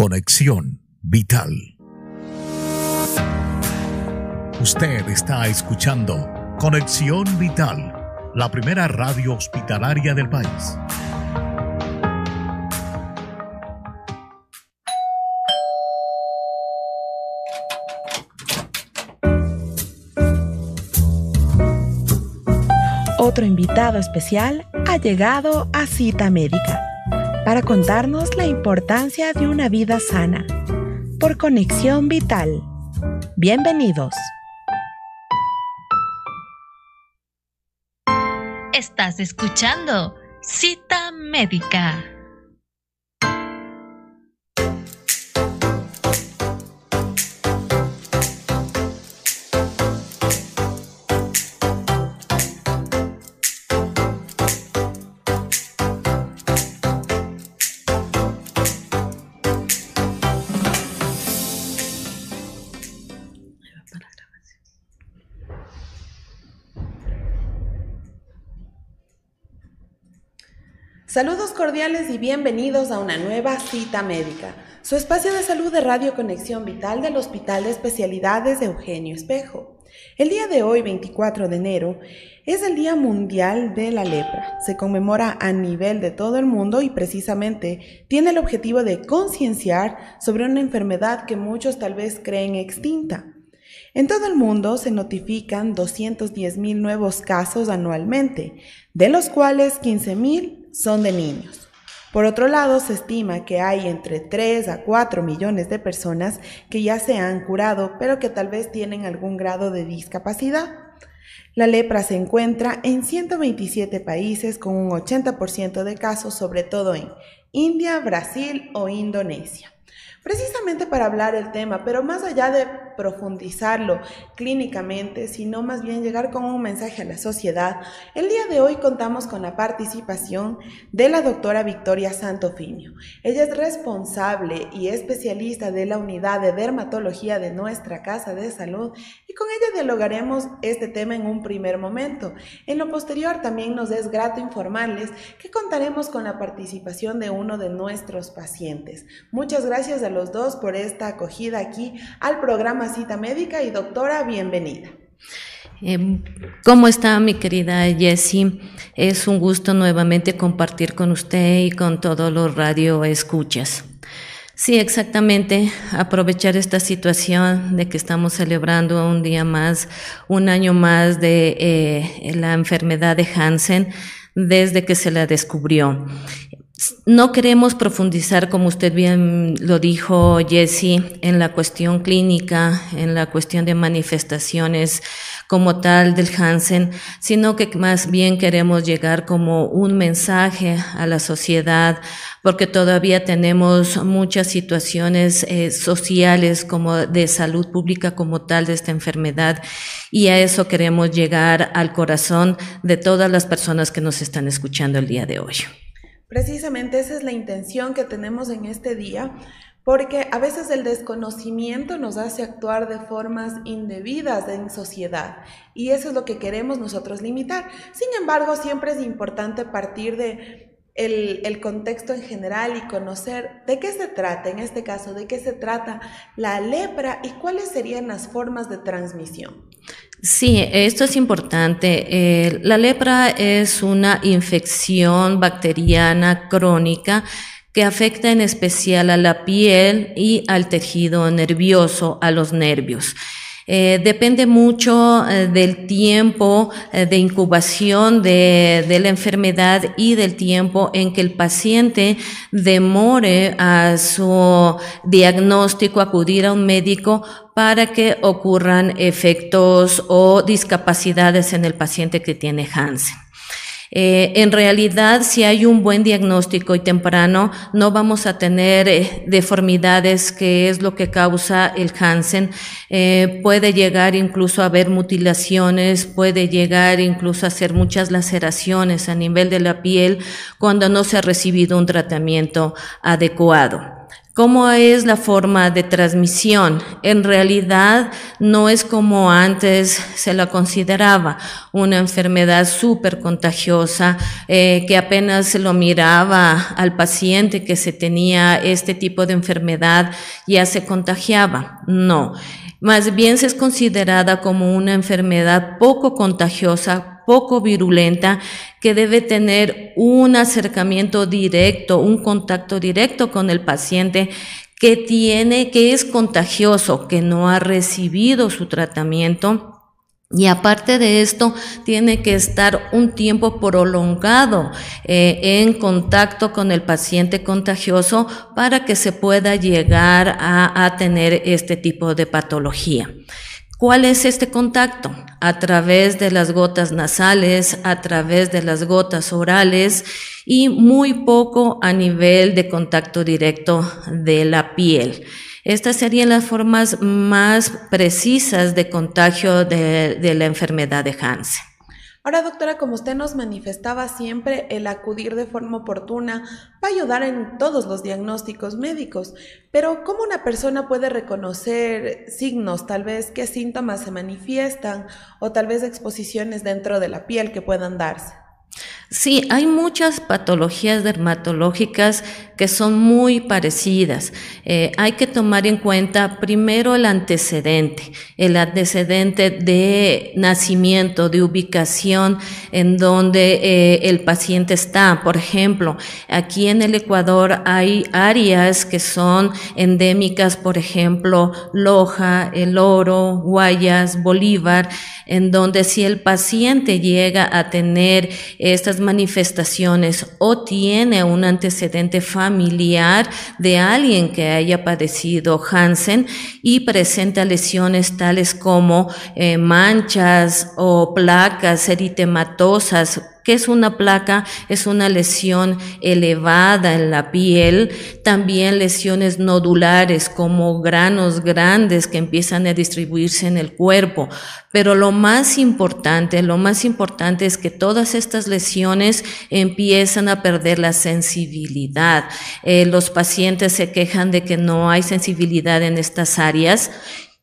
Conexión Vital. Usted está escuchando Conexión Vital, la primera radio hospitalaria del país. Otro invitado especial ha llegado a Cita Médica para contarnos la importancia de una vida sana por conexión vital. Bienvenidos. Estás escuchando Cita Médica. Saludos cordiales y bienvenidos a una nueva cita médica, su espacio de salud de Radio Conexión Vital del Hospital de Especialidades de Eugenio Espejo. El día de hoy, 24 de enero, es el Día Mundial de la Lepra. Se conmemora a nivel de todo el mundo y precisamente tiene el objetivo de concienciar sobre una enfermedad que muchos tal vez creen extinta. En todo el mundo se notifican 210.000 nuevos casos anualmente, de los cuales 15.000 son de niños. Por otro lado, se estima que hay entre 3 a 4 millones de personas que ya se han curado, pero que tal vez tienen algún grado de discapacidad. La lepra se encuentra en 127 países con un 80% de casos, sobre todo en India, Brasil o Indonesia precisamente para hablar el tema, pero más allá de profundizarlo clínicamente, sino más bien llegar con un mensaje a la sociedad, el día de hoy contamos con la participación de la doctora Victoria Santofimio. Ella es responsable y especialista de la unidad de dermatología de nuestra Casa de Salud y con ella dialogaremos este tema en un primer momento. En lo posterior también nos es grato informarles que contaremos con la participación de uno de nuestros pacientes. Muchas gracias a los dos por esta acogida aquí al programa Cita Médica y doctora, bienvenida. Em, ¿Cómo está mi querida Jessie? Es un gusto nuevamente compartir con usted y con todos los radio escuchas. Sí, exactamente. Aprovechar esta situación de que estamos celebrando un día más, un año más de eh, la enfermedad de Hansen desde que se la descubrió. No queremos profundizar, como usted bien lo dijo, Jesse, en la cuestión clínica, en la cuestión de manifestaciones como tal del Hansen, sino que más bien queremos llegar como un mensaje a la sociedad, porque todavía tenemos muchas situaciones eh, sociales como de salud pública como tal de esta enfermedad, y a eso queremos llegar al corazón de todas las personas que nos están escuchando el día de hoy. Precisamente esa es la intención que tenemos en este día, porque a veces el desconocimiento nos hace actuar de formas indebidas en sociedad y eso es lo que queremos nosotros limitar. Sin embargo, siempre es importante partir de el, contexto en general y conocer de qué se trata, en este caso, de qué se trata la lepra y cuáles serían las formas de transmisión. Sí, esto es importante. Eh, la lepra es una infección bacteriana crónica que afecta en especial a la piel y al tejido nervioso, a los nervios. Eh, depende mucho eh, del tiempo de incubación de, la enfermedad y del tiempo en que el paciente demore a su diagnóstico, acudir a un médico para que ocurran efectos o discapacidades en el paciente que tiene Hansen. Eh, en realidad, si hay un buen diagnóstico y temprano, no vamos a tener eh, deformidades, que es lo que causa el Hansen. Eh, puede llegar incluso a haber mutilaciones, puede llegar incluso a hacer muchas laceraciones a nivel de la piel cuando no se ha recibido un tratamiento adecuado. ¿Cómo es la forma de transmisión? En realidad no es como antes se la consideraba, una enfermedad súper contagiosa, eh, que apenas se lo miraba al paciente que se tenía este tipo de enfermedad, ya se contagiaba. No, más bien se es considerada como una enfermedad poco contagiosa, poco virulenta, que debe tener un acercamiento directo, un contacto directo con el paciente que tiene, que es contagioso, que no ha recibido su tratamiento. Y aparte de esto, tiene que estar un tiempo prolongado eh, en contacto con el paciente contagioso para que se pueda llegar a tener este tipo de patología. ¿Cuál es este contacto? A través de las gotas nasales, a través de las gotas orales y muy poco a nivel de contacto directo de la piel. Estas serían las formas más precisas de contagio de, la enfermedad de Hansen. Ahora, doctora, como usted nos manifestaba siempre, el acudir de forma oportuna va a ayudar en todos los diagnósticos médicos, pero ¿cómo una persona puede reconocer signos, tal vez qué síntomas se manifiestan o tal vez exposiciones dentro de la piel que puedan darse? Sí, hay muchas patologías dermatológicas que son muy parecidas. Eh, hay que tomar en cuenta primero el antecedente, el antecedente de nacimiento, de ubicación en donde eh, el paciente está. Por ejemplo, aquí en el Ecuador hay áreas que son endémicas, por ejemplo, Loja, El Oro, Guayas, Bolívar, en donde si el paciente llega a tener estas manifestaciones o tiene un antecedente familiar de alguien que haya padecido Hansen y presenta lesiones tales como eh, manchas o placas eritematosas ¿Qué es una placa? Es una lesión elevada en la piel, también lesiones nodulares como granos grandes que empiezan a distribuirse en el cuerpo. Pero lo más importante, lo más importante es que todas estas lesiones empiezan a perder la sensibilidad. Eh, los pacientes se quejan de que no hay sensibilidad en estas áreas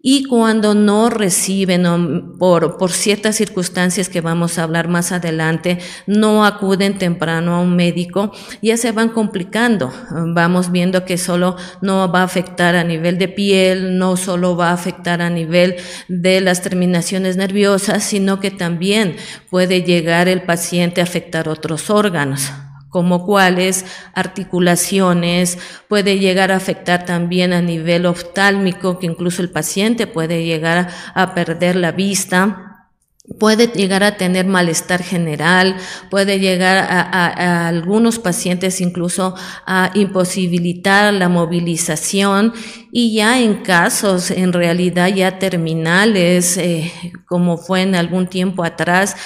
y cuando no reciben por, por ciertas circunstancias que vamos a hablar más adelante, no acuden temprano a un médico, ya se van complicando. Vamos viendo que solo no va a afectar a nivel de piel, no solo va a afectar a nivel de las terminaciones nerviosas, sino que también puede llegar el paciente a afectar otros órganos como cuáles articulaciones, puede llegar a afectar también a nivel oftálmico, que incluso el paciente puede llegar a perder la vista. Puede llegar a tener malestar general, puede llegar a, algunos pacientes incluso a imposibilitar la movilización y ya en casos en realidad ya terminales, eh, como fue en algún tiempo atrás,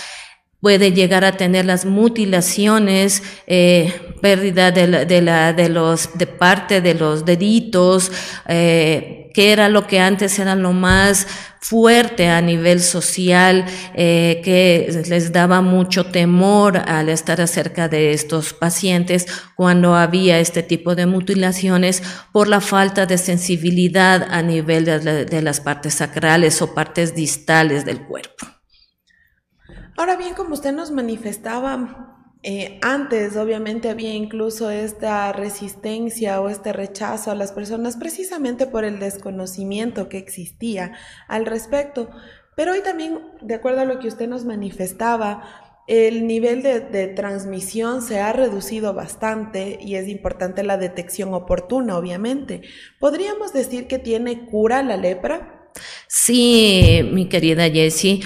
puede llegar a tener las mutilaciones, eh, pérdida de, la, de, los, de parte de los deditos, eh, que era lo que antes era lo más fuerte a nivel social, eh, que les daba mucho temor al estar acerca de estos pacientes cuando había este tipo de mutilaciones por la falta de sensibilidad a nivel de las partes sacrales o partes distales del cuerpo. Ahora bien, como usted nos manifestaba, eh, antes obviamente había incluso esta resistencia o este rechazo a las personas precisamente por el desconocimiento que existía al respecto. Pero hoy también, de acuerdo a lo que usted nos manifestaba, el nivel de, de, transmisión se ha reducido bastante y es importante la detección oportuna, obviamente. ¿Podríamos decir que tiene cura la lepra? Sí, mi querida Jessie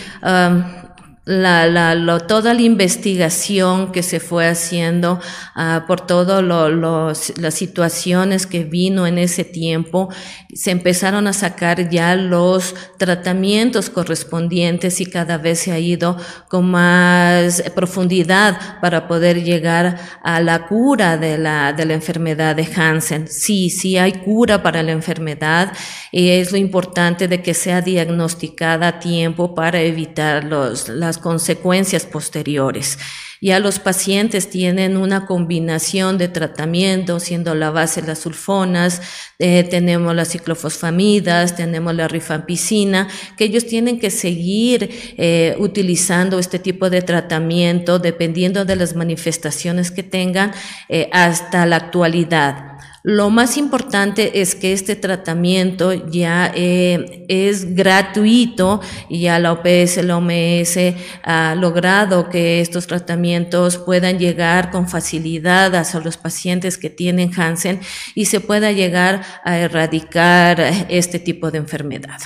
la, la, toda la investigación que se fue haciendo uh, por todas las situaciones que vino en ese tiempo, se empezaron a sacar ya los tratamientos correspondientes y cada vez se ha ido con más profundidad para poder llegar a la cura de la, de la enfermedad de Hansen. Sí, sí hay cura para la enfermedad y es lo importante de que sea diagnosticada a tiempo para evitar los, las consecuencias posteriores. Ya los pacientes tienen una combinación de tratamientos, siendo la base las sulfonas, eh, tenemos las ciclofosfamidas, tenemos la rifampicina, que ellos tienen que seguir eh, utilizando este tipo de tratamiento dependiendo de las manifestaciones que tengan eh, hasta la actualidad. Lo más importante es que este tratamiento ya es gratuito y ya la OPS, la OMS ha logrado que estos tratamientos puedan llegar con facilidad hacia los pacientes que tienen Hansen y se pueda llegar a erradicar este tipo de enfermedad.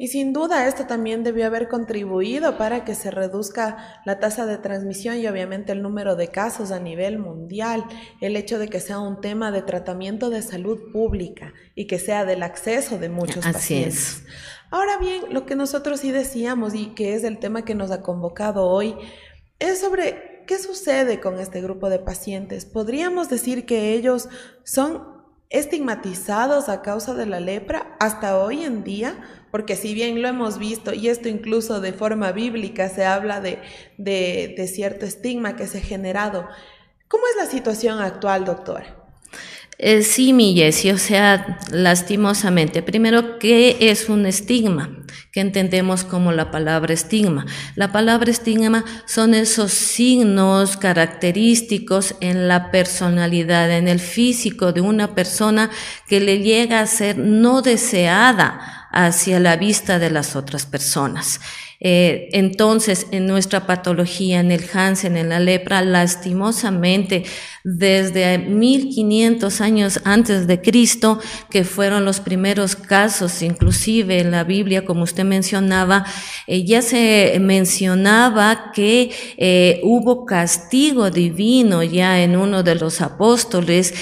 Y sin duda esto también debió haber contribuido para que se reduzca la tasa de transmisión y obviamente el número de casos a nivel mundial, el hecho de que sea un tema de tratamiento de salud pública y que sea del acceso de muchos Así pacientes. Ahora bien, lo que nosotros sí decíamos y que es el tema que nos ha convocado hoy es sobre qué sucede con este grupo de pacientes. Podríamos decir que ellos son estigmatizados a causa de la lepra hasta hoy en día, porque si bien lo hemos visto, y esto incluso de forma bíblica se habla de, de, cierto estigma que se ha generado, ¿cómo es la situación actual, doctora? Eh, sí, mi Jessie, o sea, lastimosamente. Primero, ¿qué es un estigma? ¿Qué entendemos como la palabra estigma? La palabra estigma son esos signos característicos en la personalidad, en el físico de una persona que le llega a ser no deseada hacia la vista de las otras personas. Eh, entonces, en nuestra patología, en el Hansen, en la lepra, lastimosamente, desde 1500 años antes de Cristo, que fueron los primeros casos, inclusive en la Biblia, como usted mencionaba, eh, ya se mencionaba que eh, hubo castigo divino ya en uno de los apóstoles,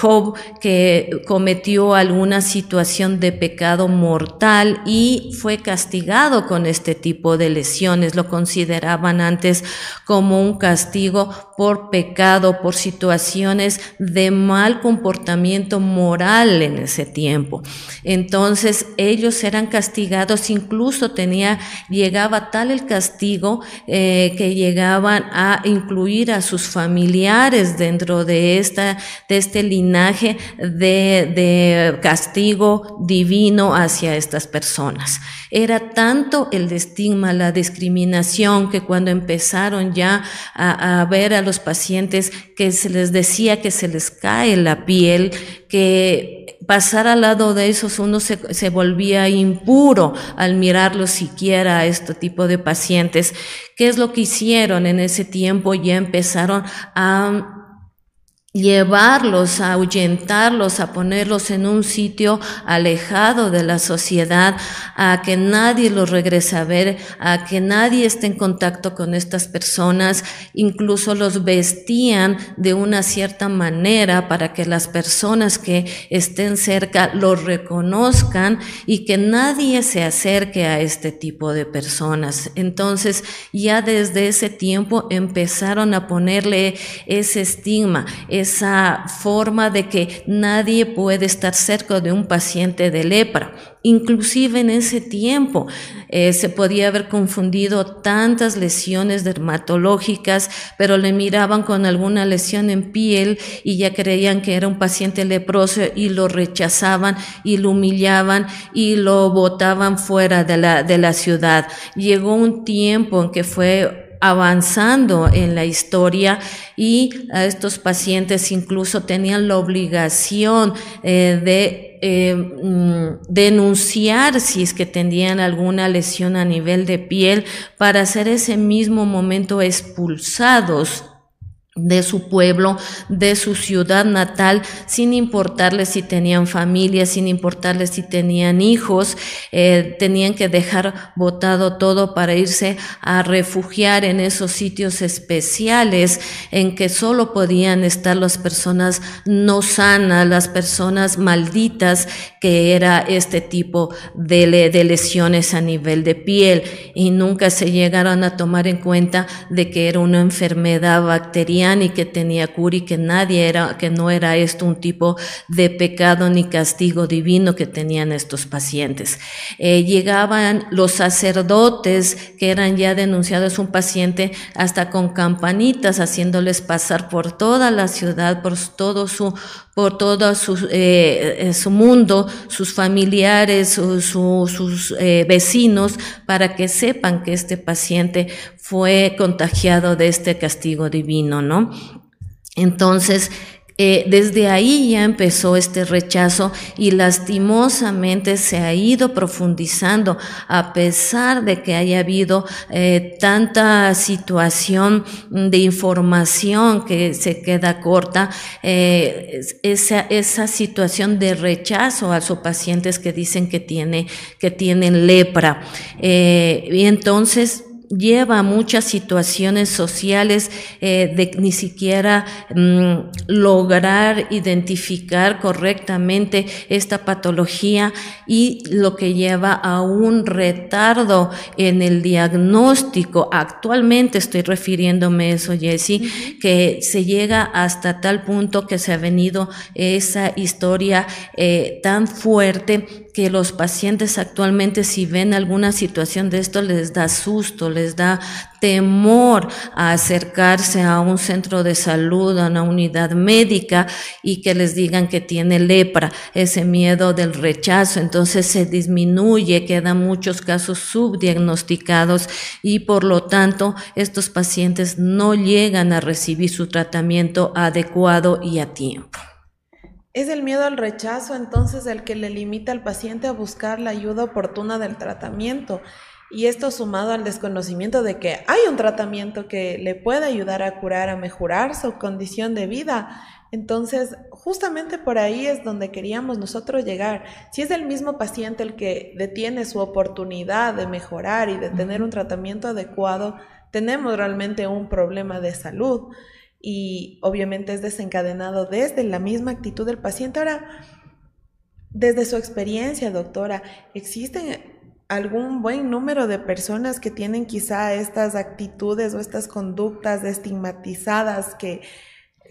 Job, que cometió alguna situación de pecado mortal y fue castigado con este tipo tipo de lesiones. Lo consideraban antes como un castigo por pecado, por situaciones de mal comportamiento moral en ese tiempo. Entonces ellos eran castigados, incluso tenía, llegaba tal el castigo eh, que llegaban a incluir a sus familiares dentro de, esta, de este linaje de, de castigo divino hacia estas personas. Era tanto el estigma, la discriminación, que cuando empezaron ya a, ver a los pacientes que se les decía que se les cae la piel, que pasar al lado de esos uno se, se volvía impuro al mirarlo siquiera a este tipo de pacientes. ¿Qué es lo que hicieron en ese tiempo? Ya empezaron a llevarlos, a ahuyentarlos, a ponerlos en un sitio alejado de la sociedad, a que nadie los regrese a ver, a que nadie esté en contacto con estas personas, incluso los vestían de una cierta manera para que las personas que estén cerca los reconozcan y que nadie se acerque a este tipo de personas. Entonces, ya desde ese tiempo empezaron a ponerle ese estigma, esa forma de que nadie puede estar cerca de un paciente de lepra. Inclusive en ese tiempo eh, se podía haber confundido tantas lesiones dermatológicas, pero le miraban con alguna lesión en piel y ya creían que era un paciente leproso y lo rechazaban y lo humillaban y lo botaban fuera de la, de la ciudad. Llegó un tiempo en que fue avanzando en la historia y a estos pacientes incluso tenían la obligación eh, de eh, mm, denunciar si es que tenían alguna lesión a nivel de piel para ser ese mismo momento expulsados de su pueblo, de su ciudad natal, sin importarles si tenían familia, sin importarles si tenían hijos, eh, tenían que dejar botado todo para irse a refugiar en esos sitios especiales en que solo podían estar las personas no sanas, las personas malditas, que era este tipo de, de lesiones a nivel de piel. Y nunca se llegaron a tomar en cuenta de que era una enfermedad bacteriana y que tenía cura y que nadie era, que no era esto un tipo de pecado ni castigo divino que tenían estos pacientes. Eh, llegaban los sacerdotes que eran ya denunciados un paciente hasta con campanitas haciéndoles pasar por toda la ciudad, por todo su por todo su, eh, eh, su mundo, sus familiares, sus eh, vecinos, para que sepan que este paciente fue contagiado de este castigo divino, ¿no? Entonces, eh, desde ahí ya empezó este rechazo y lastimosamente se ha ido profundizando a pesar de que haya habido eh, tanta situación de información que se queda corta, eh, esa, esa, situación de rechazo a sus pacientes que dicen que, tiene, que tienen lepra. y entonces lleva a muchas situaciones sociales eh, de ni siquiera mm, lograr identificar correctamente esta patología y lo que lleva a un retardo en el diagnóstico. Actualmente estoy refiriéndome a eso, Jessie, que se llega hasta tal punto que se ha venido esa historia eh, tan fuerte que los pacientes actualmente si ven alguna situación de esto les da susto, les da temor a acercarse a un centro de salud, a una unidad médica y que les digan que tiene lepra, ese miedo del rechazo, entonces se disminuye, quedan muchos casos subdiagnosticados y por lo tanto estos pacientes no llegan a recibir su tratamiento adecuado y a tiempo. Es el miedo al rechazo entonces el que le limita al paciente a buscar la ayuda oportuna del tratamiento. Y esto sumado al desconocimiento de que hay un tratamiento que le puede ayudar a curar, a mejorar su condición de vida. Entonces, justamente por ahí es donde queríamos nosotros llegar. Si es el mismo paciente el que detiene su oportunidad de mejorar y de tener un tratamiento adecuado, tenemos realmente un problema de salud y obviamente es desencadenado desde la misma actitud del paciente. Ahora, desde su experiencia, doctora, ¿existen algún buen número de personas que tienen quizá estas actitudes o estas conductas estigmatizadas que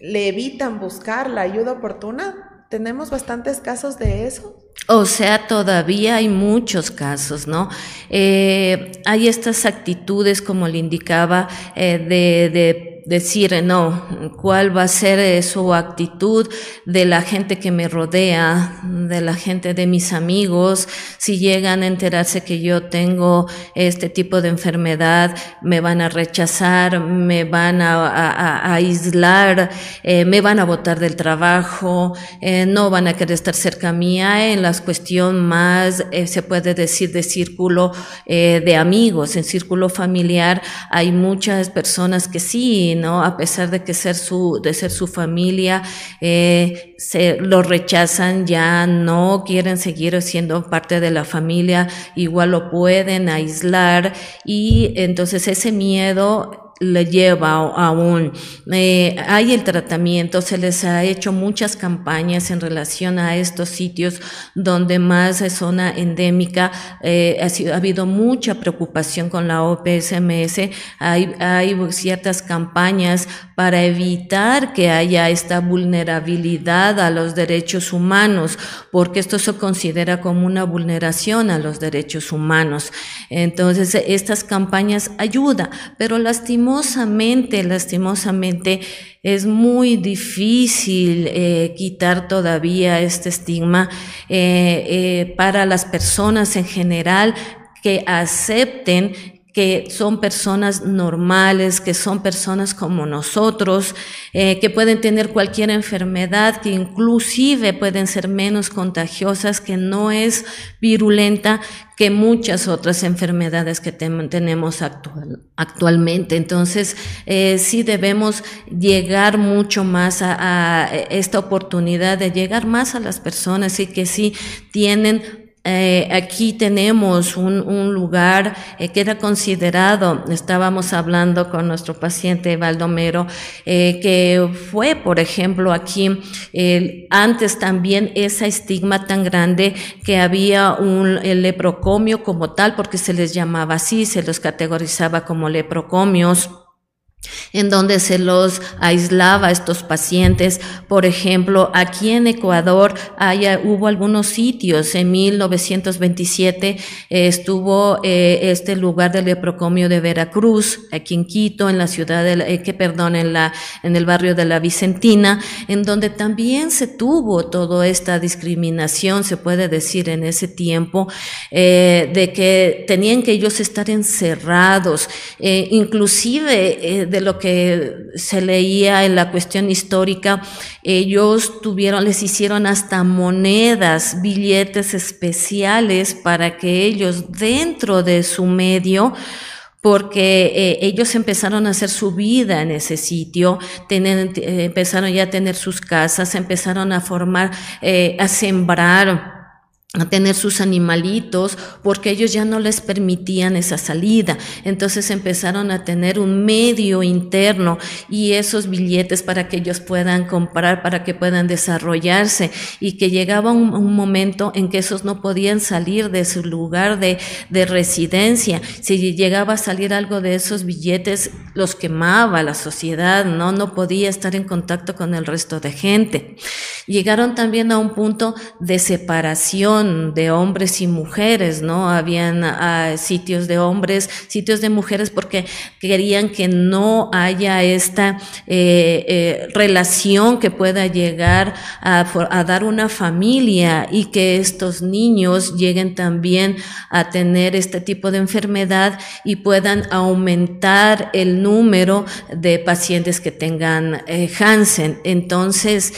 le evitan buscar la ayuda oportuna? ¿Tenemos bastantes casos de eso? O sea, todavía hay muchos casos, ¿no? Eh, hay estas actitudes, como le indicaba, eh, de, de decir, no, cuál va a ser eh, su actitud de la gente que me rodea, de la gente de mis amigos, si llegan a enterarse que yo tengo este tipo de enfermedad, me van a rechazar, me van a, aislar, eh, me van a botar del trabajo, eh, no van a querer estar cerca mía en la cuestión más, se puede decir, de círculo de amigos, en círculo familiar hay muchas personas que sí, ¿no? A pesar de que ser su, de ser su familia, eh, se lo rechazan, ya no quieren seguir siendo parte de la familia, igual lo pueden aislar y entonces ese miedo le lleva aún. Eh, hay el tratamiento, se les ha hecho muchas campañas en relación a estos sitios donde más es zona endémica. Eh, ha, habido mucha preocupación con la OPSMS. Hay, hay ciertas campañas para evitar que haya esta vulnerabilidad a los derechos humanos, porque esto se considera como una vulneración a los derechos humanos. Entonces, estas campañas ayudan, pero lastimosamente lastimosamente, es muy difícil eh, quitar todavía este estigma eh, eh, para las personas en general que acepten que son personas normales, que son personas como nosotros, eh, que pueden tener cualquier enfermedad, que inclusive pueden ser menos contagiosas, que no es virulenta que muchas otras enfermedades que tenemos actual, actualmente. Entonces, eh, sí debemos llegar mucho más a, a esta oportunidad de llegar más a las personas y que sí tienen eh, aquí tenemos un, lugar eh, que era considerado, estábamos hablando con nuestro paciente Baldomero, eh, que fue, por ejemplo, aquí antes también esa estigma tan grande que había un leprocomio como tal, porque se les llamaba así, se los categorizaba como leprocomios en donde se los aislaba a estos pacientes. Por ejemplo, aquí en Ecuador hubo algunos sitios. En 1927 eh, estuvo eh, este lugar del leprocomio de Veracruz, aquí en Quito, en la ciudad de, eh, que perdón, en la, en el barrio de la Vicentina, en donde también se tuvo toda esta discriminación, se puede decir en ese tiempo, de que tenían que ellos estar encerrados, inclusive de lo que se leía en la cuestión histórica, ellos tuvieron, les hicieron hasta monedas, billetes especiales para que ellos dentro de su medio porque eh, ellos empezaron a hacer su vida en ese sitio, empezaron ya a tener sus casas, empezaron a formar, eh, a sembrar a tener sus animalitos porque ellos ya no les permitían esa salida. Entonces empezaron a tener un medio interno y esos billetes para que ellos puedan comprar, para que puedan desarrollarse y que llegaba un, momento en que esos no podían salir de su lugar de, de, residencia. Si llegaba a salir algo de esos billetes, los quemaba la sociedad, ¿no? No podía estar en contacto con el resto de gente. Llegaron también a un punto de separación de hombres y mujeres, ¿no? Habían ah, sitios de hombres, sitios de mujeres, porque querían que no haya esta eh, eh, relación que pueda llegar a, dar una familia y que estos niños lleguen también a tener este tipo de enfermedad y puedan aumentar el número de pacientes que tengan eh, Hansen. Entonces,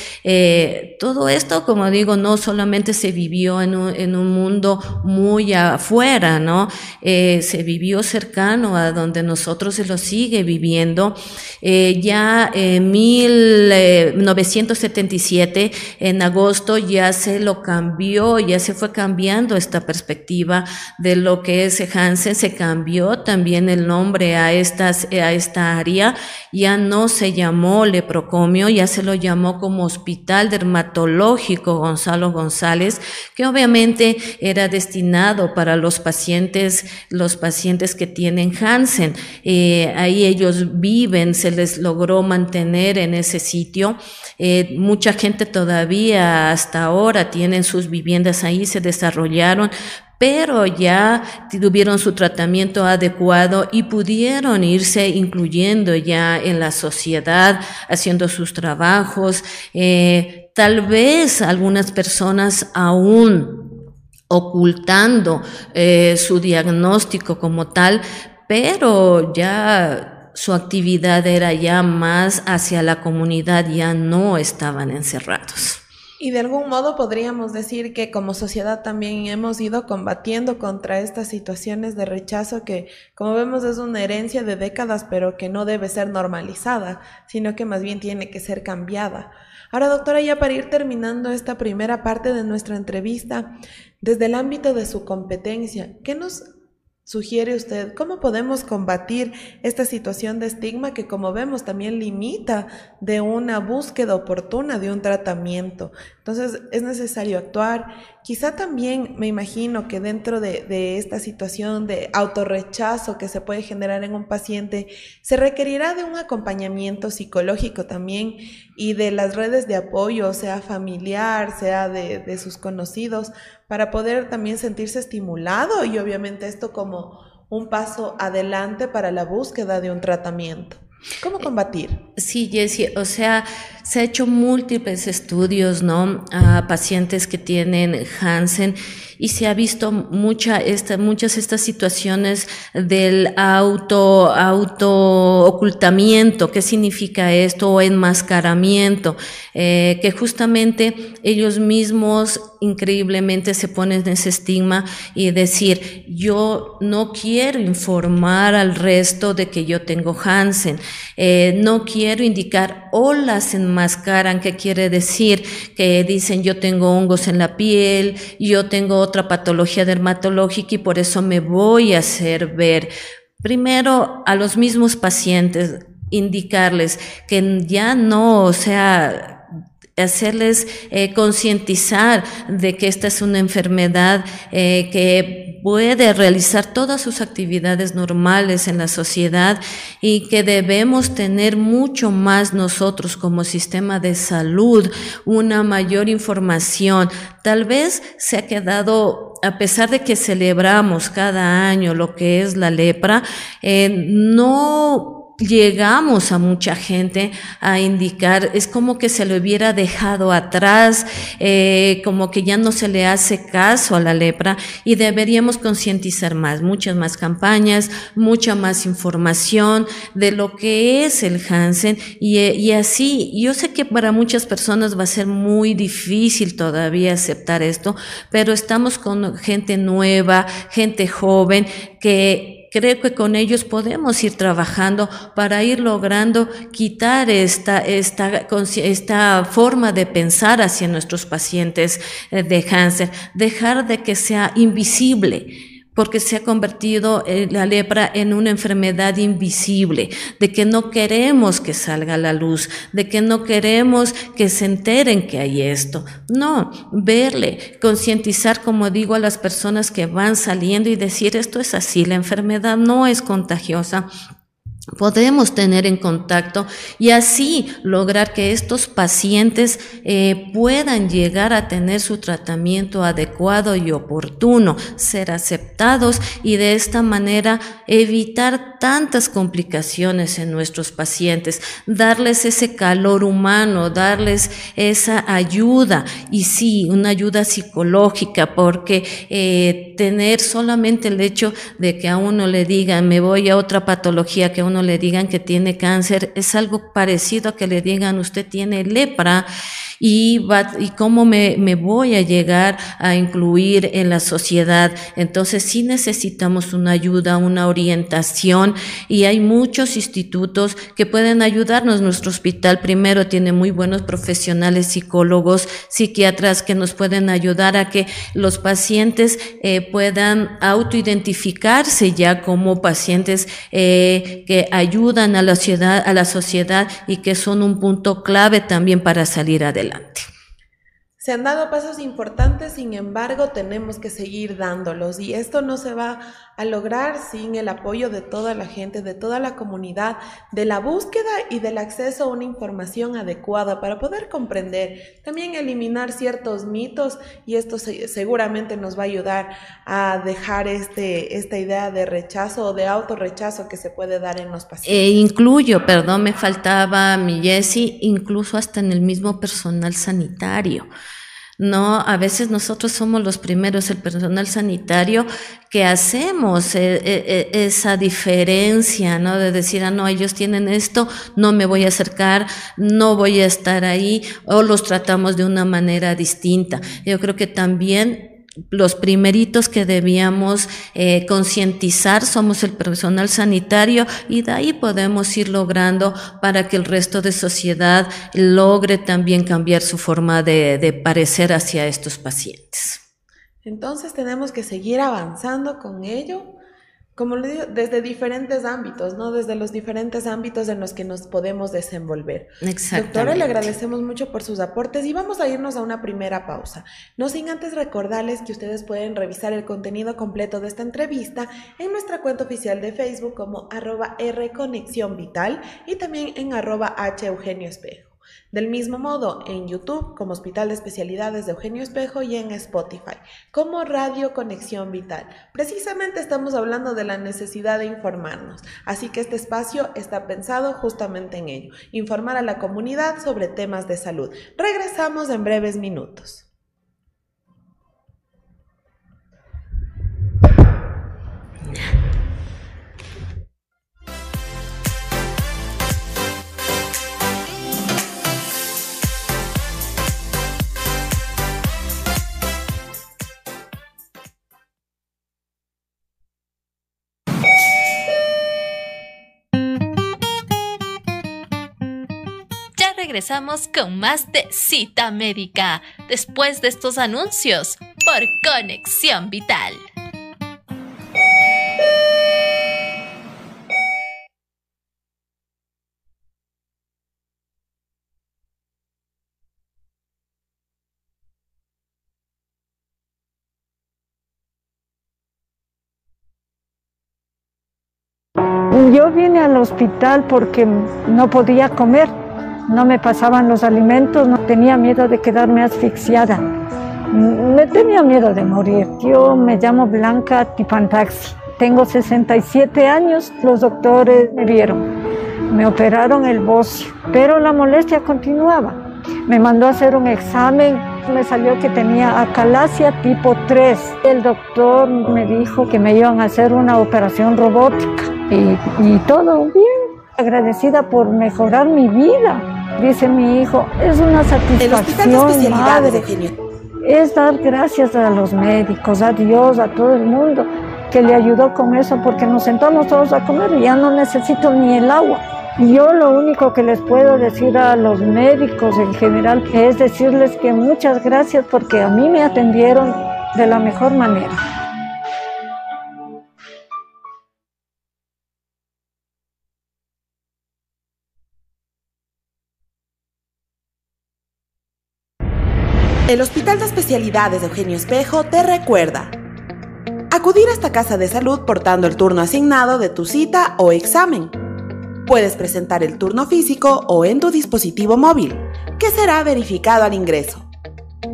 todo esto, como digo, no solamente se vivió en en un, mundo muy afuera, ¿no? Eh, se vivió cercano a donde nosotros se lo sigue viviendo. Eh, ya en 1977, en agosto, ya se lo cambió, ya se fue cambiando esta perspectiva de lo que es Hansen, se cambió también el nombre a, estas, a esta área, ya no se llamó leprocomio, ya se lo llamó como Hospital Dermatológico Gonzalo González, que obviamente era destinado para los pacientes, los pacientes que tienen Hansen. Eh, ahí ellos viven, se les logró mantener en ese sitio. Eh, mucha gente todavía hasta ahora tienen sus viviendas ahí, se desarrollaron, pero ya tuvieron su tratamiento adecuado y pudieron irse incluyendo ya en la sociedad, haciendo sus trabajos. Eh, tal vez algunas personas aún ocultando eh, su diagnóstico como tal, pero ya su actividad era ya más hacia la comunidad, ya no estaban encerrados. Y de algún modo podríamos decir que como sociedad también hemos ido combatiendo contra estas situaciones de rechazo que, como vemos, es una herencia de décadas, pero que no debe ser normalizada, sino que más bien tiene que ser cambiada. Ahora, doctora, ya para ir terminando esta primera parte de nuestra entrevista, desde el ámbito de su competencia, ¿qué nos sugiere usted? ¿Cómo podemos combatir esta situación de estigma que, como vemos, también limita de una búsqueda oportuna de un tratamiento? Entonces, es necesario actuar. Quizá también me imagino que dentro de, esta situación de autorrechazo que se puede generar en un paciente, se requerirá de un acompañamiento psicológico también y de las redes de apoyo, sea familiar, sea de, de sus conocidos, para poder también sentirse estimulado y obviamente esto como un paso adelante para la búsqueda de un tratamiento. ¿Cómo combatir? Sí, Jessie, o sea, se ha hecho múltiples estudios, ¿no? A pacientes que tienen Hansen y se ha visto mucha esta, muchas estas situaciones del auto, auto ocultamiento. ¿Qué significa esto? O enmascaramiento, eh, que justamente ellos mismos increíblemente se ponen ese estigma y decir, yo no quiero informar al resto de que yo tengo Hansen, eh, no quiero indicar o las enmascaran, que quiere decir que dicen yo tengo hongos en la piel, yo tengo otra patología dermatológica y por eso me voy a hacer ver. Primero, a los mismos pacientes, indicarles que ya no, o sea, hacerles eh, concientizar de que esta es una enfermedad eh, que puede realizar todas sus actividades normales en la sociedad y que debemos tener mucho más nosotros como sistema de salud, una mayor información. Tal vez se ha quedado a pesar de que celebramos cada año lo que es la lepra, eh, no llegamos a mucha gente a indicar, es como que se lo hubiera dejado atrás, eh, como que ya no se le hace caso a la lepra y deberíamos concientizar más, muchas más campañas, mucha más información de lo que es el Hansen y, y así, yo sé que para muchas personas va a ser muy difícil todavía aceptar esto, pero estamos con gente nueva, gente joven que creo que con ellos podemos ir trabajando para ir logrando quitar esta, esta, esta forma de pensar hacia nuestros pacientes eh, de cáncer, dejar de que sea invisible porque se ha convertido eh, la lepra en una enfermedad invisible, de que no queremos que salga la luz, de que no queremos que se enteren que hay esto. No, verle, concientizar, como digo, a las personas que van saliendo y decir esto es así, la enfermedad no es contagiosa podemos tener en contacto y así lograr que estos pacientes eh, puedan llegar a tener su tratamiento adecuado y oportuno, ser aceptados y de esta manera evitar tantas complicaciones en nuestros pacientes, darles ese calor humano, darles esa ayuda y sí, una ayuda psicológica, porque eh, tener solamente el hecho de que a uno le digan me voy a otra patología que uno le digan que tiene cáncer, es algo parecido a que le digan usted tiene lepra y, va, y cómo me, me, voy a llegar a incluir en la sociedad. Entonces sí necesitamos una ayuda, una orientación y hay muchos institutos que pueden ayudarnos. Nuestro hospital primero tiene muy buenos profesionales, psicólogos, psiquiatras que nos pueden ayudar a que los pacientes eh, puedan autoidentificarse ya como pacientes eh, que ayudan a la, ciudad, a la sociedad y que son un punto clave también para salir adelante. Se han dado pasos importantes, sin embargo, tenemos que seguir dándolos y esto no se va a lograr sin el apoyo de toda la gente, de toda la comunidad, de la búsqueda y del acceso a una información adecuada para poder comprender, también eliminar ciertos mitos y esto seguramente nos va a ayudar a dejar este, esta idea de rechazo o de autorrechazo que se puede dar en los pacientes. E incluyo, perdón, me faltaba mi Jessie, incluso hasta en el mismo personal sanitario. No, a veces nosotros somos los primeros, el personal sanitario, que hacemos eh, eh, eh, esa diferencia, ¿no? De decir, ah, no, ellos tienen esto, no me voy a acercar, no voy a estar ahí, o los tratamos de una manera distinta. Yo creo que también los primeritos que debíamos eh, concientizar somos el personal sanitario y de ahí podemos ir logrando para que el resto de sociedad logre también cambiar su forma de, de parecer hacia estos pacientes. Entonces tenemos que seguir avanzando con ello como le digo, desde diferentes ámbitos, ¿no? Desde los diferentes ámbitos en los que nos podemos desenvolver. Doctora, le agradecemos mucho por sus aportes y vamos a irnos a una primera pausa. No sin antes recordarles que ustedes pueden revisar el contenido completo de esta entrevista en nuestra cuenta oficial de Facebook como arroba R Conexión Vital y también en arroba H Eugenio Espejo. Del mismo modo, en YouTube como Hospital de Especialidades de Eugenio Espejo y en Spotify como Radio Conexión Vital. Precisamente estamos hablando de la necesidad de informarnos, así que este espacio está pensado justamente en ello, informar a la comunidad sobre temas de salud. Regresamos en breves minutos. regresamos con más de Cita Médica después de estos anuncios por Conexión Vital. Yo vine al hospital porque no podía comer no me pasaban los alimentos, no tenía miedo de quedarme asfixiada. Me tenía miedo de morir. Yo me llamo Blanca Tipantaxi. Tengo 67 años, los doctores me vieron. Me operaron el bocio, pero la molestia continuaba. Me mandó a hacer un examen, me salió que tenía acalasia tipo 3. El doctor me dijo que me iban a hacer una operación robótica y, y todo bien. Agradecida por mejorar mi vida, dice mi hijo, es una satisfacción, madre. Es dar gracias a los médicos, a Dios, a todo el mundo que le ayudó con eso porque nos sentamos todos a comer y ya no necesito ni el agua. Yo lo único que les puedo decir a los médicos en general es decirles que muchas gracias porque a mí me atendieron de la mejor manera. El Hospital de Especialidades de Eugenio Espejo te recuerda acudir a esta casa de salud portando el turno asignado de tu cita o examen. Puedes presentar el turno físico o en tu dispositivo móvil, que será verificado al ingreso.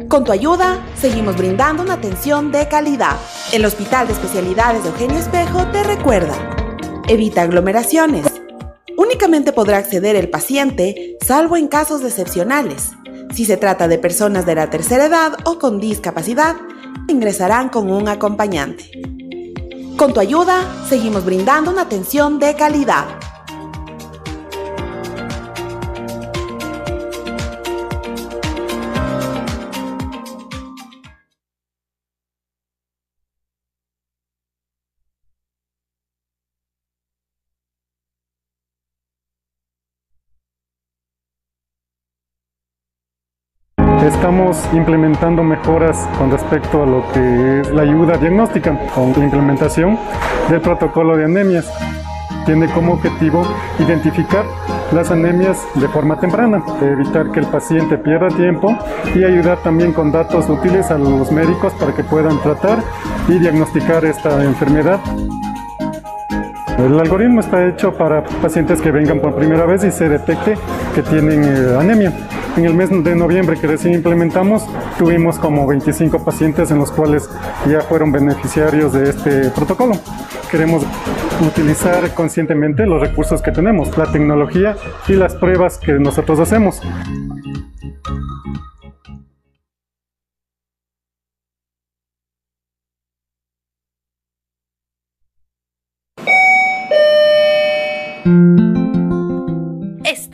Con tu ayuda, seguimos brindando una atención de calidad. El Hospital de Especialidades de Eugenio Espejo te recuerda. Evita aglomeraciones. Únicamente podrá acceder el paciente, salvo en casos excepcionales. Si se trata de personas de la tercera edad o con discapacidad, ingresarán con un acompañante. Con tu ayuda, seguimos brindando una atención de calidad. Estamos implementando mejoras con respecto a lo que es la ayuda diagnóstica con la implementación del protocolo de anemias. Tiene como objetivo identificar las anemias de forma temprana, evitar que el paciente pierda tiempo y ayudar también con datos útiles a los médicos para que puedan tratar y diagnosticar esta enfermedad. El algoritmo está hecho para pacientes que vengan por primera vez y se detecte que tienen eh, anemia. En el mes de noviembre que recién implementamos, tuvimos como 25 pacientes en los cuales ya fueron beneficiarios de este protocolo. Queremos utilizar conscientemente los recursos que tenemos, la tecnología y las pruebas que nosotros hacemos.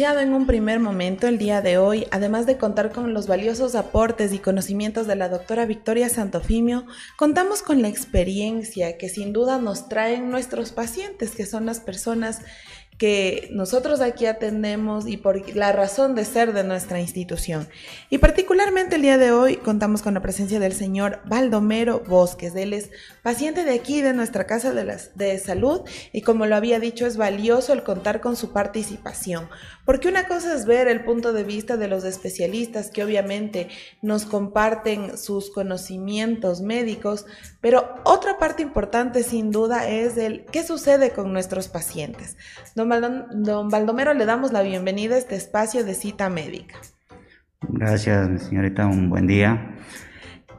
En un primer momento el día de hoy, además de contar con los valiosos aportes y conocimientos de la doctora Victoria Santofimio, contamos con la experiencia que sin duda nos traen nuestros pacientes, que son las personas que nosotros aquí atendemos y por la razón de ser de nuestra institución. Y particularmente el día de hoy contamos con la presencia del señor Baldomero Bosques. Él es paciente de aquí, de nuestra casa de, las, de salud, y como lo había dicho, es valioso el contar con su participación. Porque una cosa es ver el punto de vista de los especialistas que obviamente nos comparten sus conocimientos médicos, pero otra parte importante sin duda es el qué sucede con nuestros pacientes. Baldomero, le damos la bienvenida a este espacio de cita médica. Gracias, señorita, un buen día.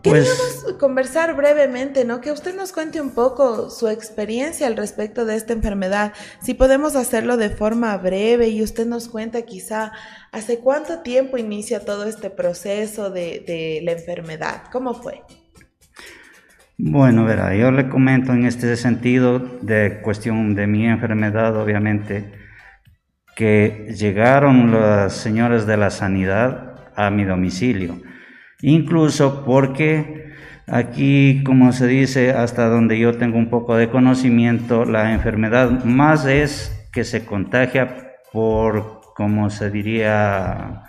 Queríamos pues, conversar brevemente, ¿no? Que usted nos cuente un poco su experiencia al respecto de esta enfermedad. Si podemos hacerlo de forma breve y usted nos cuenta quizá hace cuánto tiempo inicia todo este proceso de, de la enfermedad. ¿Cómo fue? Bueno, verá, yo le comento en este sentido de cuestión de mi enfermedad, obviamente, que llegaron las señoras de la sanidad a mi domicilio. Incluso porque aquí, como se dice, hasta donde yo tengo un poco de conocimiento, la enfermedad más es que se contagia por, como se diría,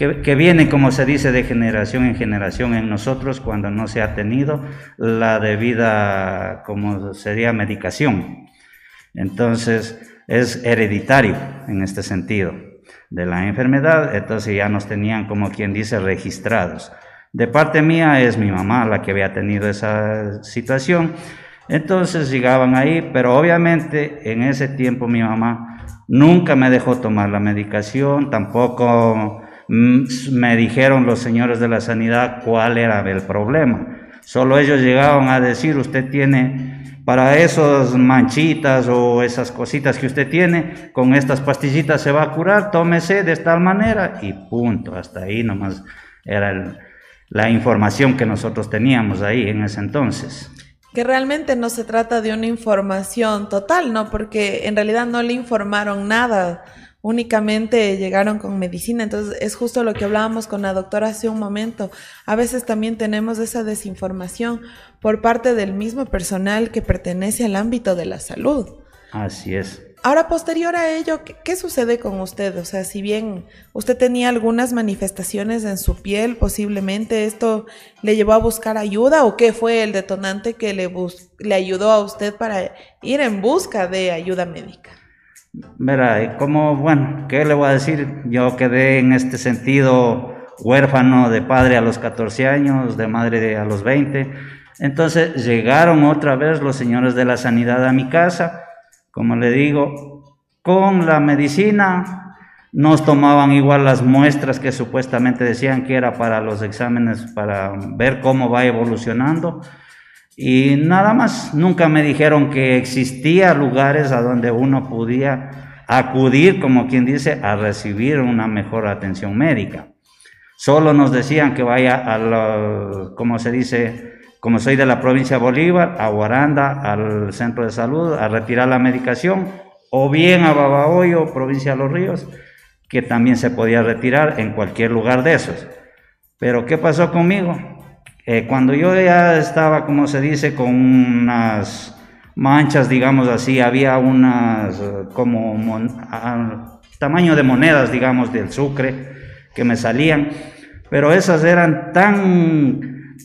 que, viene, como se dice, de generación en generación en nosotros cuando no se ha tenido la debida, como sería, medicación. Entonces, es hereditario en este sentido de la enfermedad, entonces ya nos tenían como quien dice registrados. De parte mía es mi mamá la que había tenido esa situación, entonces llegaban ahí, pero obviamente en ese tiempo mi mamá nunca me dejó tomar la medicación, tampoco me dijeron los señores de la sanidad cuál era el problema. Solo ellos llegaban a decir, usted tiene para esas manchitas o esas cositas que usted tiene, con estas pastillitas se va a curar, tómese de tal manera y punto. Hasta ahí nomás era la información que nosotros teníamos ahí en ese entonces. Que realmente no se trata de una información total, ¿no? Porque en realidad no le informaron nada únicamente llegaron con medicina. Entonces es justo lo que hablábamos con la doctora hace un momento. A veces también tenemos esa desinformación por parte del mismo personal que pertenece al ámbito de la salud. Así es. Ahora, posterior a ello, ¿qué, sucede con usted? O sea, si bien usted tenía algunas manifestaciones en su piel, posiblemente esto le llevó a buscar ayuda o qué fue el detonante que le, le ayudó a usted para ir en busca de ayuda médica? Verá, como, bueno, ¿qué le voy a decir? Yo quedé en este sentido huérfano de padre a los 14 años, de madre a los 20. Entonces llegaron otra vez los señores de la sanidad a mi casa, como le digo, con la medicina, nos tomaban igual las muestras que supuestamente decían que era para los exámenes, para ver cómo va evolucionando. Y nada más, nunca me dijeron que existía lugares a donde uno podía acudir, como quien dice, a recibir una mejor atención médica. Solo nos decían que vaya a lo, como se dice, como soy de la provincia de Bolívar, a Guaranda, al centro de salud, a retirar la medicación, o bien a Babahoyo, provincia de Los Ríos, que también se podía retirar en cualquier lugar de esos. Pero ¿qué pasó conmigo? Eh, cuando yo ya estaba, como se dice, con unas manchas, digamos así, había unas eh, como tamaño de monedas, digamos, del sucre que me salían, pero esas eran tan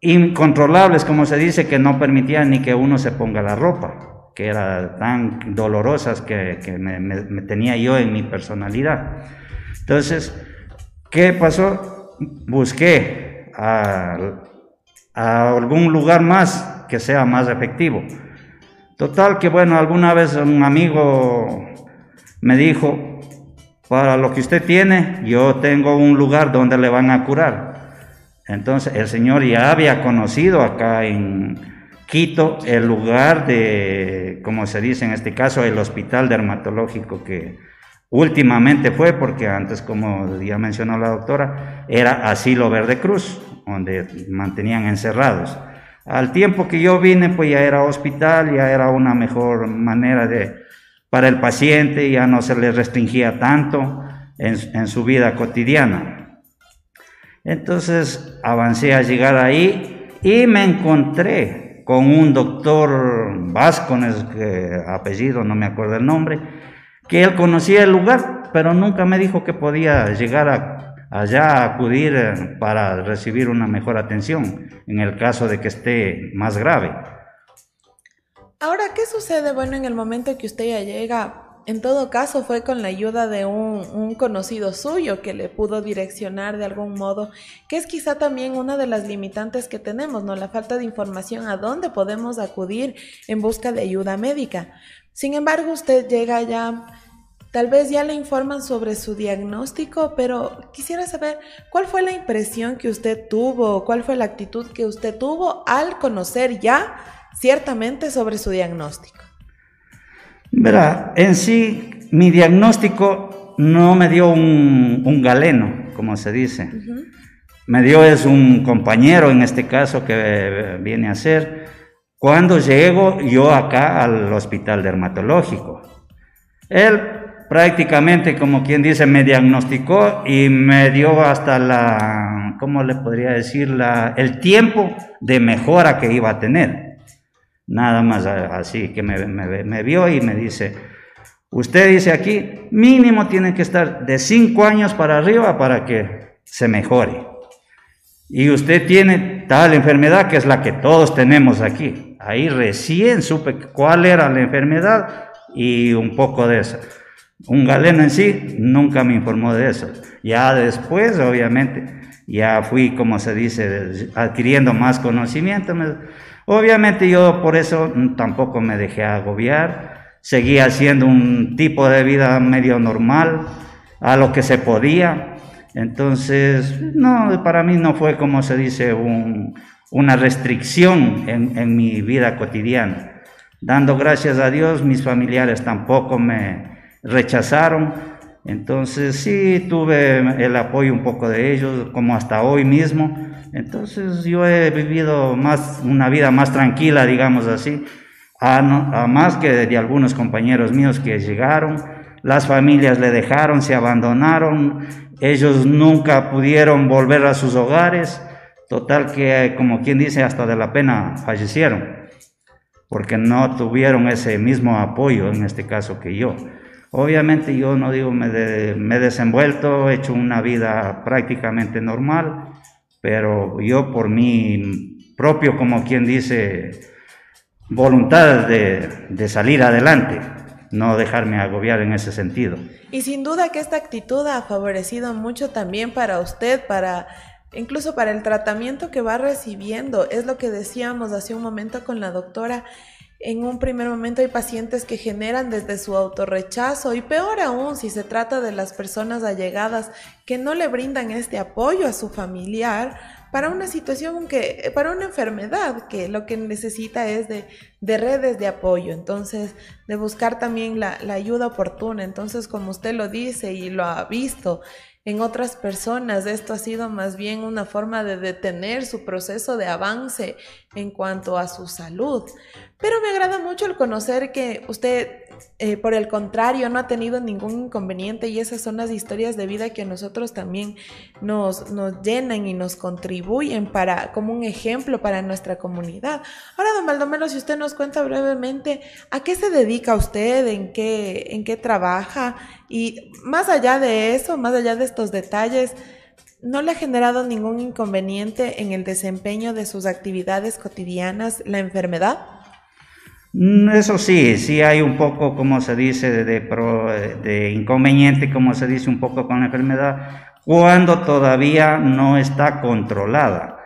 incontrolables, como se dice, que no permitían ni que uno se ponga la ropa, que eran tan dolorosas que, me tenía yo en mi personalidad. Entonces, ¿qué pasó? Busqué a, algún lugar más que sea más efectivo. Total que bueno, alguna vez un amigo me dijo, para lo que usted tiene, yo tengo un lugar donde le van a curar. Entonces el Señor ya había conocido acá en Quito el lugar de, como se dice en este caso, el hospital dermatológico que, Últimamente fue porque antes, como ya mencionó la doctora, era asilo Verde Cruz, donde mantenían encerrados. Al tiempo que yo vine, pues ya era hospital, ya era una mejor manera de para el paciente, ya no se le restringía tanto en, su vida cotidiana. Entonces avancé a llegar ahí y me encontré con un doctor Vázquez, que apellido no me acuerdo el nombre, que él conocía el lugar, pero nunca me dijo que podía llegar a, allá a acudir eh, para recibir una mejor atención en el caso de que esté más grave. Ahora, ¿qué sucede? Bueno, en el momento que usted ya llega, en todo caso fue con la ayuda de un, un, conocido suyo que le pudo direccionar de algún modo, que es quizá también una de las limitantes que tenemos, ¿no? La falta de información a dónde podemos acudir en busca de ayuda médica. Sin embargo, usted llega ya tal vez ya le informan sobre su diagnóstico, pero quisiera saber cuál fue la impresión que usted tuvo, cuál fue la actitud que usted tuvo al conocer ya ciertamente sobre su diagnóstico. Verá, en sí, mi diagnóstico no me dio un, galeno, como se dice. Me dio es un compañero, en este caso, que viene a ser, cuando llego yo acá al hospital dermatológico. Él prácticamente, como quien dice, me diagnosticó y me dio hasta la, ¿cómo le podría decir? La, el tiempo de mejora que iba a tener. Nada más así, que me, me, vio y me dice, usted dice aquí, mínimo tiene que estar de cinco años para arriba para que se mejore. Y usted tiene tal enfermedad que es la que todos tenemos aquí. Ahí recién supe cuál era la enfermedad y un poco de eso. Un galeno en sí nunca me informó de eso. Ya después, obviamente, ya fui, como se dice, adquiriendo más conocimiento. Obviamente yo por eso tampoco me dejé agobiar. Seguí haciendo un tipo de vida medio normal, a lo que se podía. Entonces, no, para mí no fue, como se dice, una restricción en, mi vida cotidiana. Dando gracias a Dios, mis familiares tampoco me, rechazaron. Entonces sí tuve el apoyo un poco de ellos, como hasta hoy mismo. Entonces yo he vivido más, una vida más tranquila, digamos así, a, más que de, algunos compañeros míos que llegaron. Las familias le dejaron, se abandonaron, ellos nunca pudieron volver a sus hogares. Total que, como quien dice, hasta de la pena fallecieron, porque no tuvieron ese mismo apoyo, en este caso que yo. Obviamente yo no digo me, me he desenvuelto, he hecho una vida prácticamente normal, pero yo por mi propio, como quien dice, voluntad de, de salir adelante, no dejarme agobiar en ese sentido. Y sin duda que esta actitud ha favorecido mucho también para usted, para incluso para el tratamiento que va recibiendo. Es lo que decíamos hace un momento con la doctora. En un primer momento hay pacientes que generan desde su autorrechazo y peor aún si se trata de las personas allegadas que no le brindan este apoyo a su familiar para una situación que, para una enfermedad que lo que necesita es de, redes de apoyo, entonces de buscar también la, la ayuda oportuna. Entonces, como usted lo dice y lo ha visto, en otras personas. Esto ha sido más bien una forma de detener su proceso de avance en cuanto a su salud. Pero me agrada mucho el conocer que usted, eh, por el contrario, no ha tenido ningún inconveniente y esas son las historias de vida que a nosotros también nos, nos llenan y nos contribuyen para, como un ejemplo para nuestra comunidad. Ahora, don Baldomero, si usted nos cuenta brevemente a qué se dedica usted, en qué, en qué trabaja y más allá de eso, más allá de estos detalles, ¿no le ha generado ningún inconveniente en el desempeño de sus actividades cotidianas la enfermedad? Mm, eso sí, sí hay un poco, como se dice, de, de, inconveniente, como se dice un poco con la enfermedad, cuando todavía no está controlada.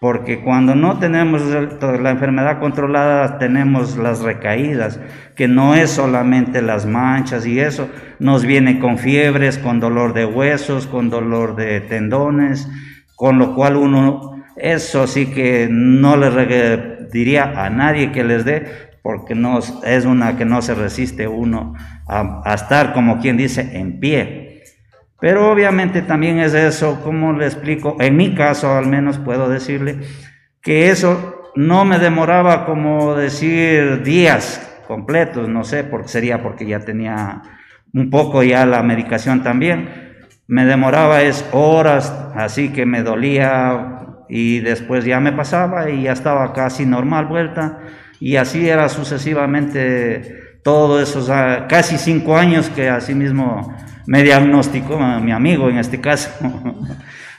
Porque cuando no tenemos la enfermedad controlada, tenemos las recaídas, que no es solamente las manchas y eso, nos viene con fiebres, con dolor de huesos, con dolor de tendones, con lo cual uno, eso sí que no le diría a nadie que les dé, porque no, es una que no se resiste uno a, estar, como quien dice, en pie. Pero obviamente también es eso, como le explico, en mi caso al menos puedo decirle que eso no me demoraba como decir días completos, no sé, porque sería porque ya tenía un poco ya la medicación también. Me demoraba es horas, así que me dolía y después ya me pasaba y ya estaba casi normal vuelta y así era sucesivamente todos esos ah, casi cinco años que así mismo me diagnosticó mi amigo en este caso.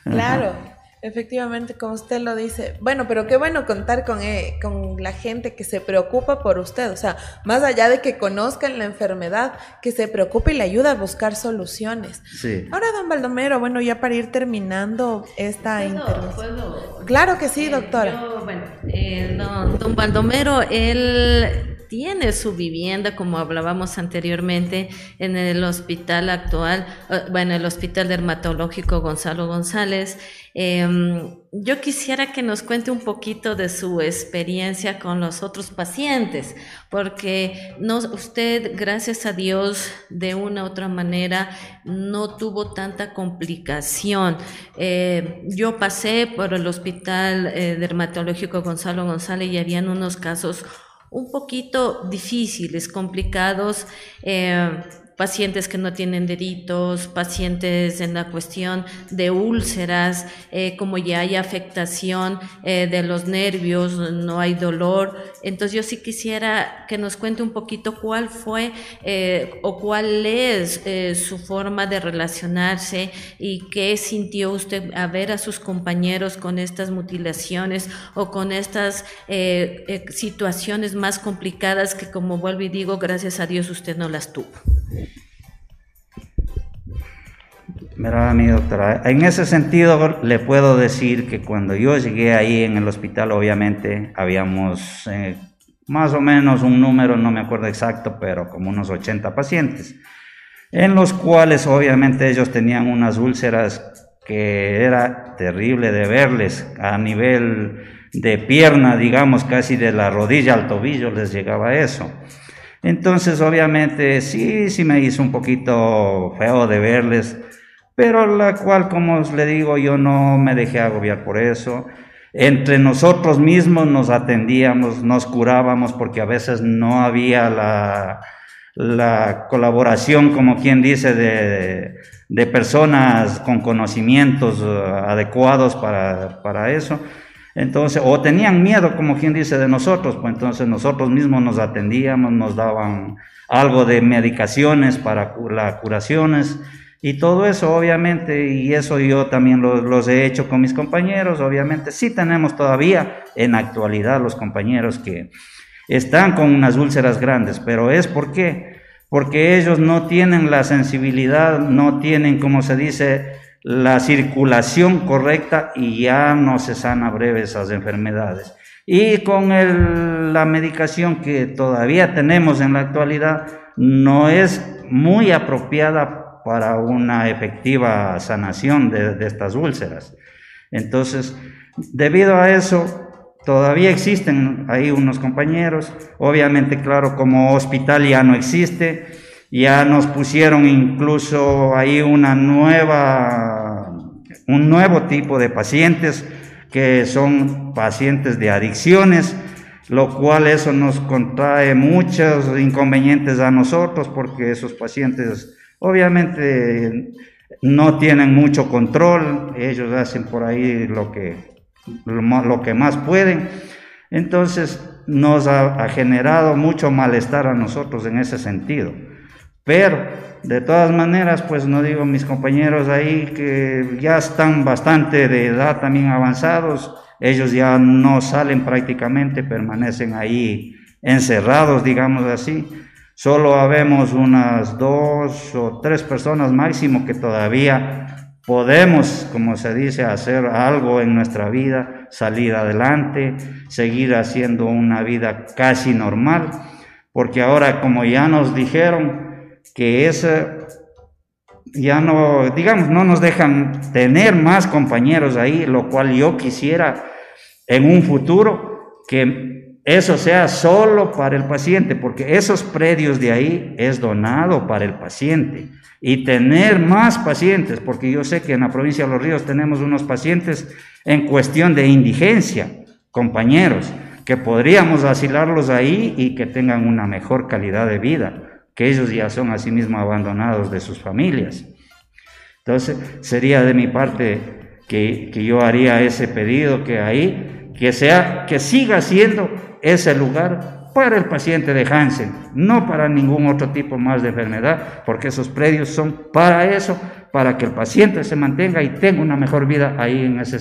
Claro. Efectivamente, como usted lo dice. Bueno, pero qué bueno contar con, eh, con la gente que se preocupa por usted. O sea, más allá de que conozcan la enfermedad, que se preocupe y le ayuda a buscar soluciones. Sí. Ahora, don Baldomero, bueno, ya para ir terminando esta intervención. Claro que sí, eh, doctora. bueno, eh, don, don Baldomero, él tiene su vivienda, como hablábamos anteriormente, en el hospital actual, eh, bueno, el Hospital Dermatológico Gonzalo González. Em, yo quisiera que nos cuente un poquito de su experiencia con los otros pacientes, porque no, usted, gracias a Dios, de una u otra manera, no tuvo tanta complicación. Eh, yo pasé por el Hospital eh, Dermatológico Gonzalo González y habían unos casos un poquito difíciles, complicados. Eh, pacientes que no tienen deditos, pacientes en la cuestión de úlceras, eh, como ya hay afectación eh, de los nervios, no hay dolor. Entonces yo sí quisiera que nos cuente un poquito cuál fue eh, o cuál es su forma de relacionarse y qué sintió usted a ver a sus compañeros con estas mutilaciones o con estas situaciones más complicadas que como vuelvo y digo, gracias a Dios usted no las tuvo. Mira, mi doctora, en ese sentido le puedo decir que cuando yo llegué ahí en el hospital, obviamente habíamos eh, más o menos un número, no me acuerdo exacto, pero como unos 80 pacientes, en los cuales obviamente ellos tenían unas úlceras que era terrible de verles a nivel de pierna, digamos, casi de la rodilla al tobillo les llegaba eso. Entonces, obviamente, sí, sí me hizo un poquito feo de verles, pero la cual, como os le digo, yo no me dejé agobiar por eso. Entre nosotros mismos nos atendíamos, nos curábamos, porque a veces no había la, la colaboración, como quien dice, de, personas con conocimientos eh, adecuados para, para eso. Entonces, o tenían miedo, como quien dice, de nosotros, pues entonces nosotros mismos nos atendíamos, nos daban algo de medicaciones para las curaciones y todo eso, obviamente, y eso yo también los he hecho con mis compañeros, obviamente, sí tenemos todavía en actualidad los compañeros que están con unas úlceras grandes, pero es por qué, porque ellos no tienen la sensibilidad, no tienen, como se dice, la circulación correcta y ya no se sana breve esas enfermedades. Y con la medicación que todavía tenemos en la actualidad, no es muy apropiada para una efectiva sanación de, estas úlceras. Entonces, debido a eso, todavía existen ahí unos compañeros, obviamente, claro, como hospital ya no existe, ya nos pusieron incluso ahí una nueva, un nuevo tipo de pacientes que son pacientes de adicciones, lo cual eso nos contrae muchos inconvenientes a nosotros porque esos pacientes obviamente no tienen mucho control, ellos hacen por ahí lo que, lo, que más pueden. Entonces nos ha generado mucho malestar a nosotros en ese sentido. Pero, de todas maneras, pues no digo mis compañeros ahí que ya están bastante de edad también avanzados, ellos ya no salen prácticamente, permanecen ahí encerrados, digamos así. Solo habemos unas dos o tres personas máximo que todavía podemos, como se dice, hacer algo en nuestra vida, salir adelante, seguir haciendo una vida casi normal, porque ahora como ya nos dijeron, que es, ya no, digamos, no nos dejan tener más compañeros ahí, lo cual yo quisiera en un futuro que eso sea solo para el paciente, porque esos predios de ahí es donado para el paciente. Y tener más pacientes, porque yo sé que en la provincia de Los Ríos tenemos unos pacientes en cuestión de indigencia, compañeros, que podríamos asilarlos ahí y que tengan una mejor calidad de vida que ellos ya son asimismo abandonados de sus familias. Entonces, sería de mi parte que, yo haría ese pedido que ahí, que sea, que siga siendo ese lugar para el paciente de Hansen, no para ningún otro tipo más de enfermedad, porque esos predios son para eso, para que el paciente se mantenga y tenga una mejor vida ahí en ese,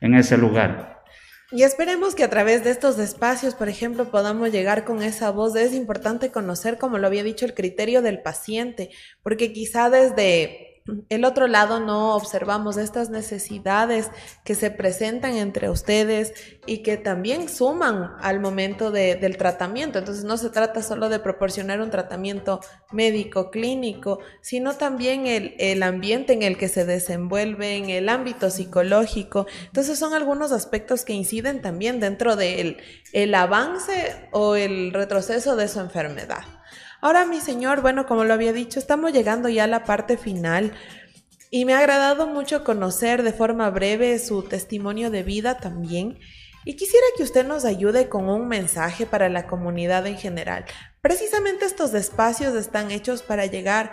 en ese lugar. Y esperemos que a través de estos espacios, por ejemplo, podamos llegar con esa voz. Es importante conocer, como lo había dicho, el criterio del paciente, porque quizá desde el otro lado no observamos estas necesidades que se presentan entre ustedes y que también suman al momento del tratamiento. Entonces no se trata solo de proporcionar un tratamiento médico, clínico, sino también el, el ambiente en el que se desenvuelve, en el ámbito psicológico. Entonces son algunos aspectos que inciden también dentro del el avance o el retroceso de su enfermedad. Ahora, mi señor, bueno, como lo había dicho, estamos llegando ya a la parte final y me ha agradado mucho conocer de forma breve su testimonio de vida también. Y quisiera que usted nos ayude con un mensaje para la comunidad en general. Precisamente estos espacios están hechos para llegar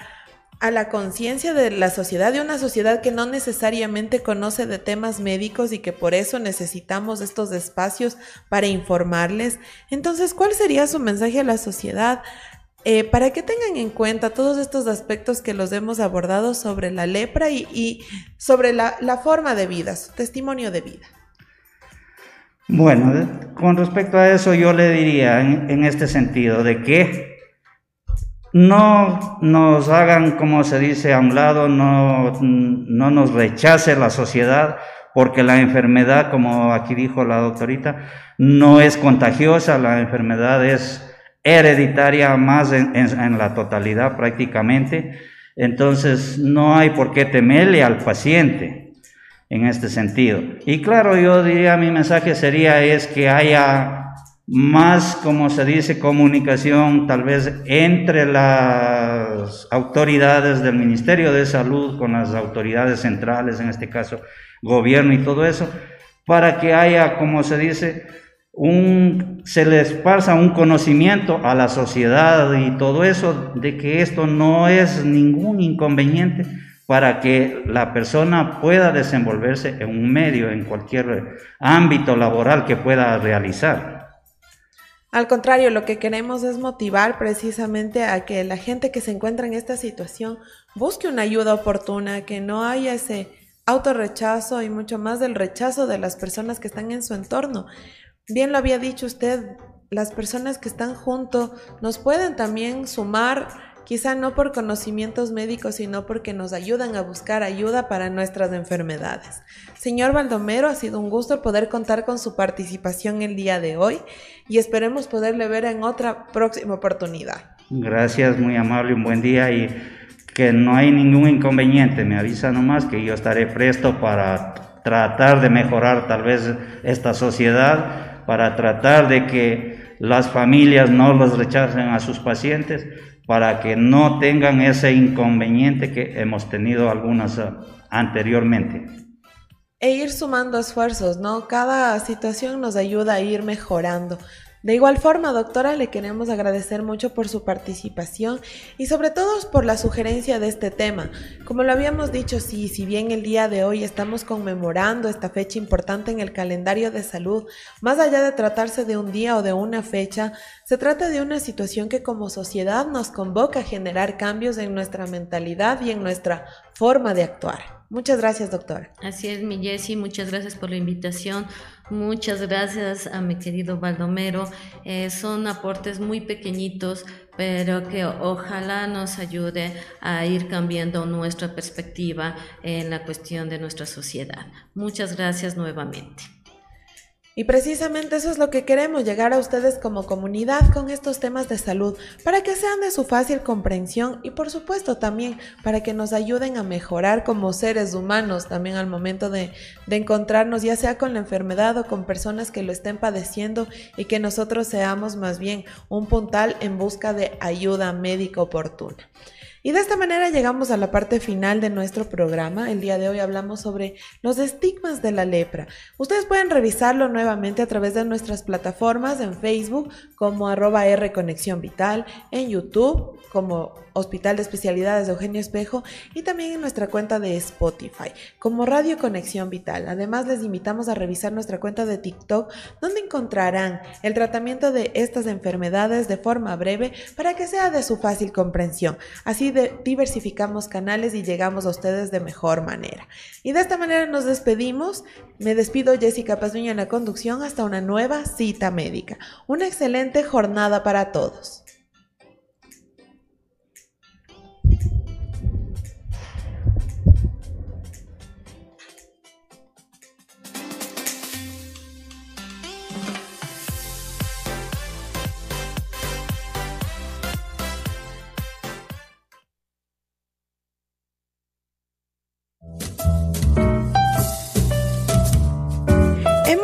a la conciencia de la sociedad, de una sociedad que no necesariamente conoce de temas médicos y que por eso necesitamos estos espacios para informarles. Entonces, ¿cuál sería su mensaje a la sociedad? Eh, para que tengan en cuenta todos estos aspectos que los hemos abordado sobre la lepra y, sobre la, forma de vida, su testimonio de vida. Bueno, con respecto a eso yo le diría en, este sentido de que no nos hagan, como se dice, a un lado, no, no nos rechace la sociedad, porque la enfermedad, como aquí dijo la doctorita, no es contagiosa, la enfermedad es hereditaria más en, la totalidad prácticamente. Entonces no hay por qué temerle al paciente en este sentido. Y claro, yo diría mi mensaje sería es que haya más, como se dice, comunicación tal vez entre las autoridades del Ministerio de Salud con las autoridades centrales, en este caso gobierno y todo eso, para que haya, como se dice, un, se les pasa un conocimiento a la sociedad y todo eso de que esto no es ningún inconveniente para que la persona pueda desenvolverse en un medio, en cualquier ámbito laboral que pueda realizar. Al contrario, lo que queremos es motivar precisamente a que la gente que se encuentra en esta situación busque una ayuda oportuna, que no haya ese autorrechazo y mucho más del rechazo de las personas que están en su entorno. Bien lo había dicho usted, las personas que están junto nos pueden también sumar, quizá no por conocimientos médicos, sino porque nos ayudan a buscar ayuda para nuestras enfermedades. Señor Baldomero, ha sido un gusto poder contar con su participación el día de hoy y esperemos poderle ver en otra próxima oportunidad. Gracias, muy amable, un buen día y que no hay ningún inconveniente. Me avisa nomás que yo estaré presto para tratar de mejorar tal vez esta sociedad para tratar de que las familias no los rechacen a sus pacientes, para que no tengan ese inconveniente que hemos tenido algunas ah, anteriormente. E ir sumando esfuerzos, ¿no? Cada situación nos ayuda a ir mejorando. De igual forma, doctora, le queremos agradecer mucho por su participación y sobre todo por la sugerencia de este tema. Como lo habíamos dicho, sí, si bien el día de hoy estamos conmemorando esta fecha importante en el calendario de salud, más allá de tratarse de un día o de una fecha, se trata de una situación que como sociedad nos convoca a generar cambios en nuestra mentalidad y en nuestra forma de actuar. Muchas gracias, doctora. Así es, mi Jessie, muchas gracias por la invitación. Muchas gracias a mi querido Baldomero. Eh, son aportes muy pequeñitos, pero que ojalá nos ayude a ir cambiando nuestra perspectiva en la cuestión de nuestra sociedad. Muchas gracias nuevamente. Y precisamente eso es lo que queremos, llegar a ustedes como comunidad con estos temas de salud, para que sean de su fácil comprensión y por supuesto también para que nos ayuden a mejorar como seres humanos también al momento de, de encontrarnos, ya sea con la enfermedad o con personas que lo estén padeciendo y que nosotros seamos más bien un puntal en busca de ayuda médica oportuna. Y de esta manera llegamos a la parte final de nuestro programa. El día de hoy hablamos sobre los estigmas de la lepra. Ustedes pueden revisarlo nuevamente a través de nuestras plataformas en Facebook como arroba R Conexión Vital, en YouTube como Hospital de Especialidades de Eugenio Espejo y también en nuestra cuenta de Spotify como Radio Conexión Vital. Además les invitamos a revisar nuestra cuenta de TikTok donde encontrarán el tratamiento de estas enfermedades de forma breve para que sea de su fácil comprensión. Así diversificamos canales y llegamos a ustedes de mejor manera. Y de esta manera nos despedimos. Me despido Jessica Pazuño en la conducción hasta una nueva cita médica. Una excelente jornada para todos.